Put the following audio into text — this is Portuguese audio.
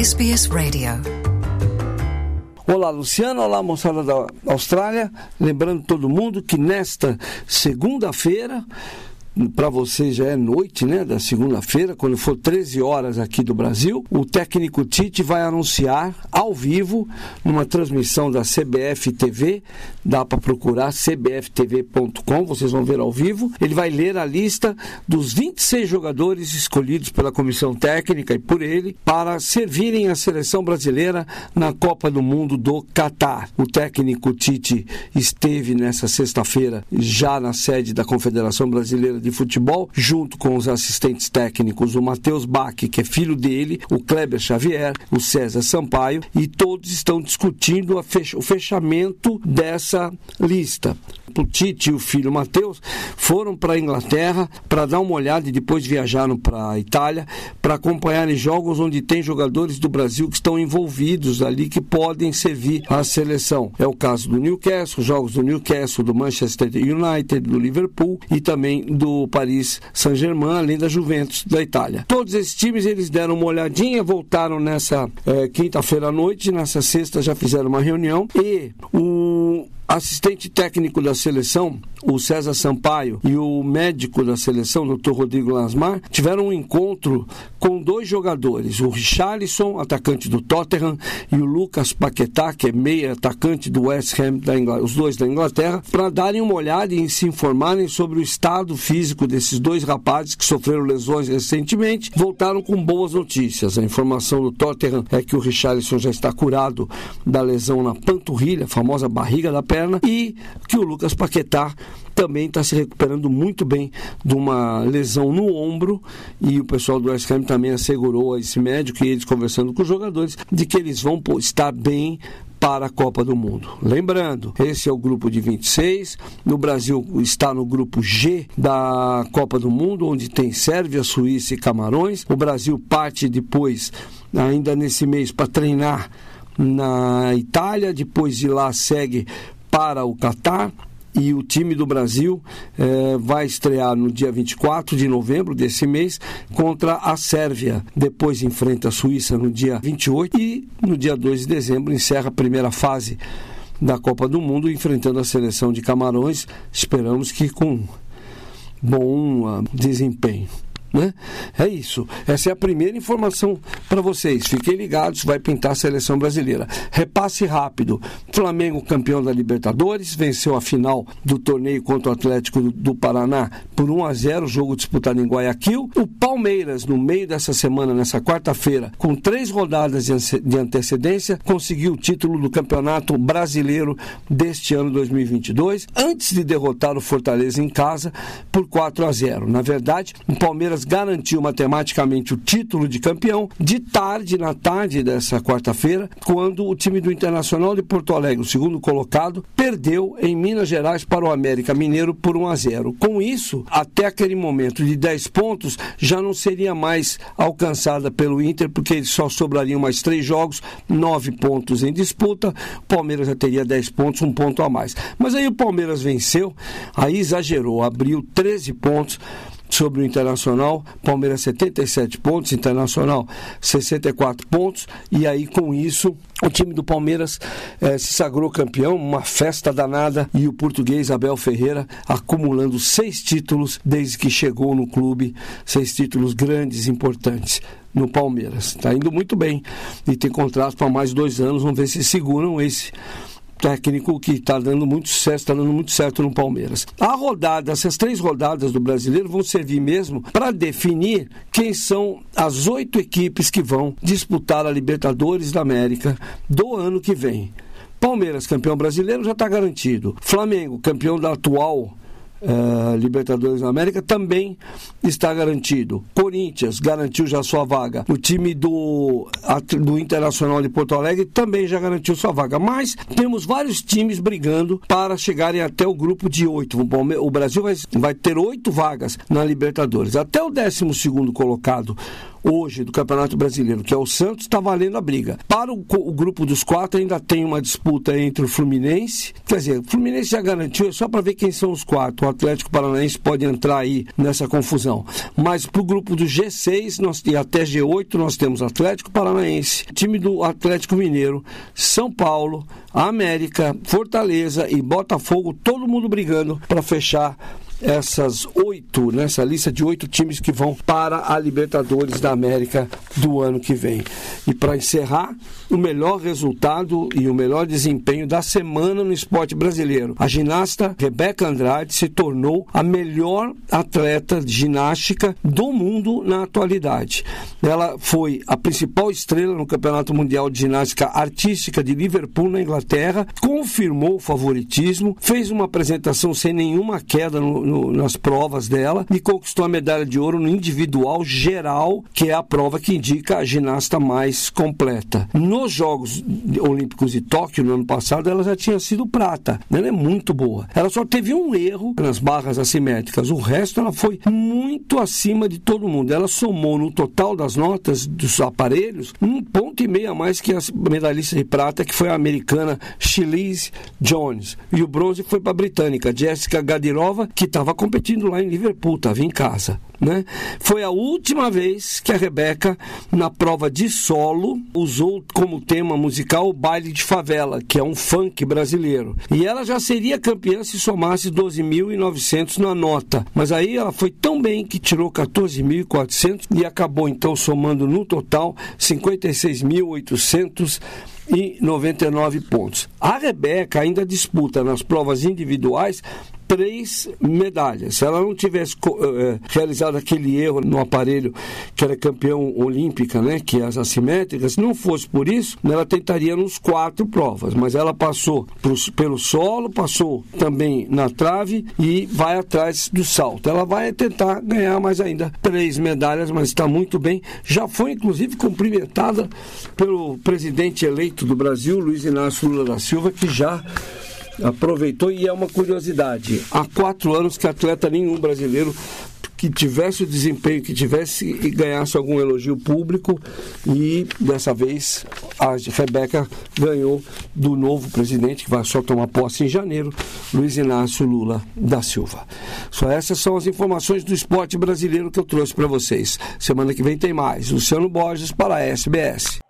SBS Radio. Olá, Luciano. Olá, moçada da Austrália. Lembrando todo mundo que nesta segunda-feira para você já é noite, né, da segunda-feira, quando for 13 horas aqui do Brasil, o técnico Tite vai anunciar ao vivo numa transmissão da CBF TV, dá para procurar cbftv.com, vocês vão ver ao vivo. Ele vai ler a lista dos 26 jogadores escolhidos pela comissão técnica e por ele para servirem a seleção brasileira na Copa do Mundo do Catar. O técnico Tite esteve nessa sexta-feira já na sede da Confederação Brasileira de Futebol, junto com os assistentes técnicos, o Matheus Bach, que é filho dele, o Kleber Xavier, o César Sampaio, e todos estão discutindo o fechamento dessa lista o Tite e o filho Matheus foram para a Inglaterra para dar uma olhada e depois viajaram para a Itália para acompanharem jogos onde tem jogadores do Brasil que estão envolvidos ali que podem servir à seleção. É o caso do Newcastle, jogos do Newcastle, do Manchester United, do Liverpool e também do Paris Saint-Germain, além da Juventus da Itália. Todos esses times eles deram uma olhadinha, voltaram nessa é, quinta-feira à noite, nessa sexta já fizeram uma reunião e o assistente técnico da seleção, o César Sampaio, e o médico da seleção, o Dr. Rodrigo Lasmar, tiveram um encontro com dois jogadores, o Richarlison, atacante do Tottenham, e o Lucas Paquetá, que é meia atacante do West Ham, da Inglaterra, os dois da Inglaterra, para darem uma olhada e se informarem sobre o estado físico desses dois rapazes que sofreram lesões recentemente, voltaram com boas notícias. A informação do Tottenham é que o Richarlison já está curado da lesão na panturrilha, a famosa barriga da perna, perna e que o Lucas Paquetá também está se recuperando muito bem de uma lesão no ombro e o pessoal do West Ham também assegurou a esse médico e eles conversando com os jogadores de que eles vão estar bem para a Copa do Mundo. Lembrando, esse é o grupo de 26. No Brasil está no grupo G da Copa do Mundo, onde tem Sérvia, Suíça e Camarões. O Brasil parte depois, ainda nesse mês, para treinar na Itália, depois de lá segue para o Catar e o time do Brasil eh, vai estrear no dia 24 de novembro desse mês contra a Sérvia. Depois enfrenta a Suíça no dia 28 e no dia 2 de dezembro encerra a primeira fase da Copa do Mundo enfrentando a seleção de Camarões. Esperamos que com bom uh, desempenho. Né? É isso. Essa é a primeira informação para vocês. Fiquem ligados, vai pintar a seleção brasileira. Repasse rápido. Flamengo campeão da Libertadores, venceu a final do torneio contra o Atlético do, Paraná por 1 a 0, jogo disputado em Guayaquil. O Palmeiras, no meio dessa semana, nessa quarta-feira, com três rodadas de antecedência, conseguiu o título do Campeonato Brasileiro deste ano 2022, antes de derrotar o Fortaleza em casa por 4 a 0. Na verdade, o Palmeiras Palmeiras garantiu matematicamente o título de campeão de tarde, na tarde dessa quarta-feira, quando o time do Internacional de Porto Alegre, o segundo colocado, perdeu em Minas Gerais para o América Mineiro por 1 a 0. Com isso, até aquele momento de 10 pontos, já não seria mais alcançada pelo Inter, porque só sobrariam mais três jogos, nove pontos em disputa. O Palmeiras já teria 10 pontos, um ponto a mais. Mas aí o Palmeiras venceu, aí exagerou, abriu 13 pontos sobre o Internacional, Palmeiras 77 pontos, Internacional 64 pontos, e aí com isso o time do Palmeiras eh, se sagrou campeão, uma festa danada, e o português Abel Ferreira acumulando seis títulos desde que chegou no clube, seis títulos grandes, importantes no Palmeiras. Está indo muito bem. E tem contrato para mais dois anos, vamos ver se seguram esse técnico que está dando muito certo, está dando muito certo no Palmeiras. A rodada, essas três rodadas do brasileiro vão servir mesmo para definir quem são as oito equipes que vão disputar a Libertadores da América do ano que vem. Palmeiras, campeão brasileiro, já está garantido. Flamengo, campeão da atual uh, Libertadores da América também está garantido. Corinthians garantiu já sua vaga. O time do, do Internacional de Porto Alegre também já garantiu sua vaga. Mas temos vários times brigando para chegarem até o grupo de oito. O Brasil vai, vai ter oito vagas na Libertadores. Até o décimo segundo colocado hoje do Campeonato Brasileiro, que é o Santos, está valendo a briga. Para o, o, grupo dos quatro, ainda tem uma disputa entre o Fluminense. Quer dizer, o Fluminense já garantiu, é só para ver quem são os quatro. O Atlético Paranaense pode entrar aí nessa confusão. Mas para o grupo do G6 nós, e até G8, nós temos Atlético Paranaense, time do Atlético Mineiro, São Paulo, América, Fortaleza e Botafogo, todo mundo brigando para fechar essas oito, nessa lista de oito times que vão para a Libertadores da América do ano que vem. E para encerrar, o melhor resultado e o melhor desempenho da semana no esporte brasileiro. A ginasta Rebeca Andrade se tornou a melhor atleta de ginástica do mundo na atualidade. Ela foi a principal estrela no Campeonato Mundial de Ginástica Artística de Liverpool, na Inglaterra, confirmou o favoritismo, fez uma apresentação sem nenhuma queda no, no, nas provas dela e conquistou a medalha de ouro no individual geral, que é a prova que indica a ginasta mais completa. Nos Jogos Olímpicos de Tóquio, no ano passado, ela já tinha sido prata. Ela é muito boa. Ela só teve um erro nas barras assimétricas. O resto, ela foi muito acima de todo mundo. Ela somou no total das notas dos aparelhos um ponto e meio a mais que a medalhista de prata, que foi a americana Chilize Jones. E o bronze foi para a britânica, Jessica Gadirova, que está estava competindo lá em Liverpool, estava em casa. Né? Foi a última vez que a Rebeca, na prova de solo, usou como tema musical o baile de favela, que é um funk brasileiro. E ela já seria campeã se somasse 12.900 na nota. Mas aí ela foi tão bem que tirou 14.400 e acabou então somando no total 56.800 e 99 pontos. A Rebeca ainda disputa nas provas individuais três medalhas. Se ela não tivesse uh, realizado aquele erro no aparelho que era campeão olímpica, né, que é as assimétricas, se não fosse por isso, ela tentaria nos quatro provas, mas ela passou pro, pelo solo, passou também na trave e vai atrás do salto. Ela vai tentar ganhar mais ainda três medalhas, mas está muito bem. Já foi inclusive cumprimentada pelo presidente eleito do Brasil, Luiz Inácio Lula da Silva, que já aproveitou e é uma curiosidade. Há quatro anos que atleta nenhum brasileiro que tivesse o desempenho que tivesse e ganhasse algum elogio público e dessa vez a Rebeca ganhou do novo presidente que vai só tomar posse em janeiro, Luiz Inácio Lula da Silva. Só essas são as informações do esporte brasileiro que eu trouxe para vocês. Semana que vem tem mais. Luciano Borges para a SBS.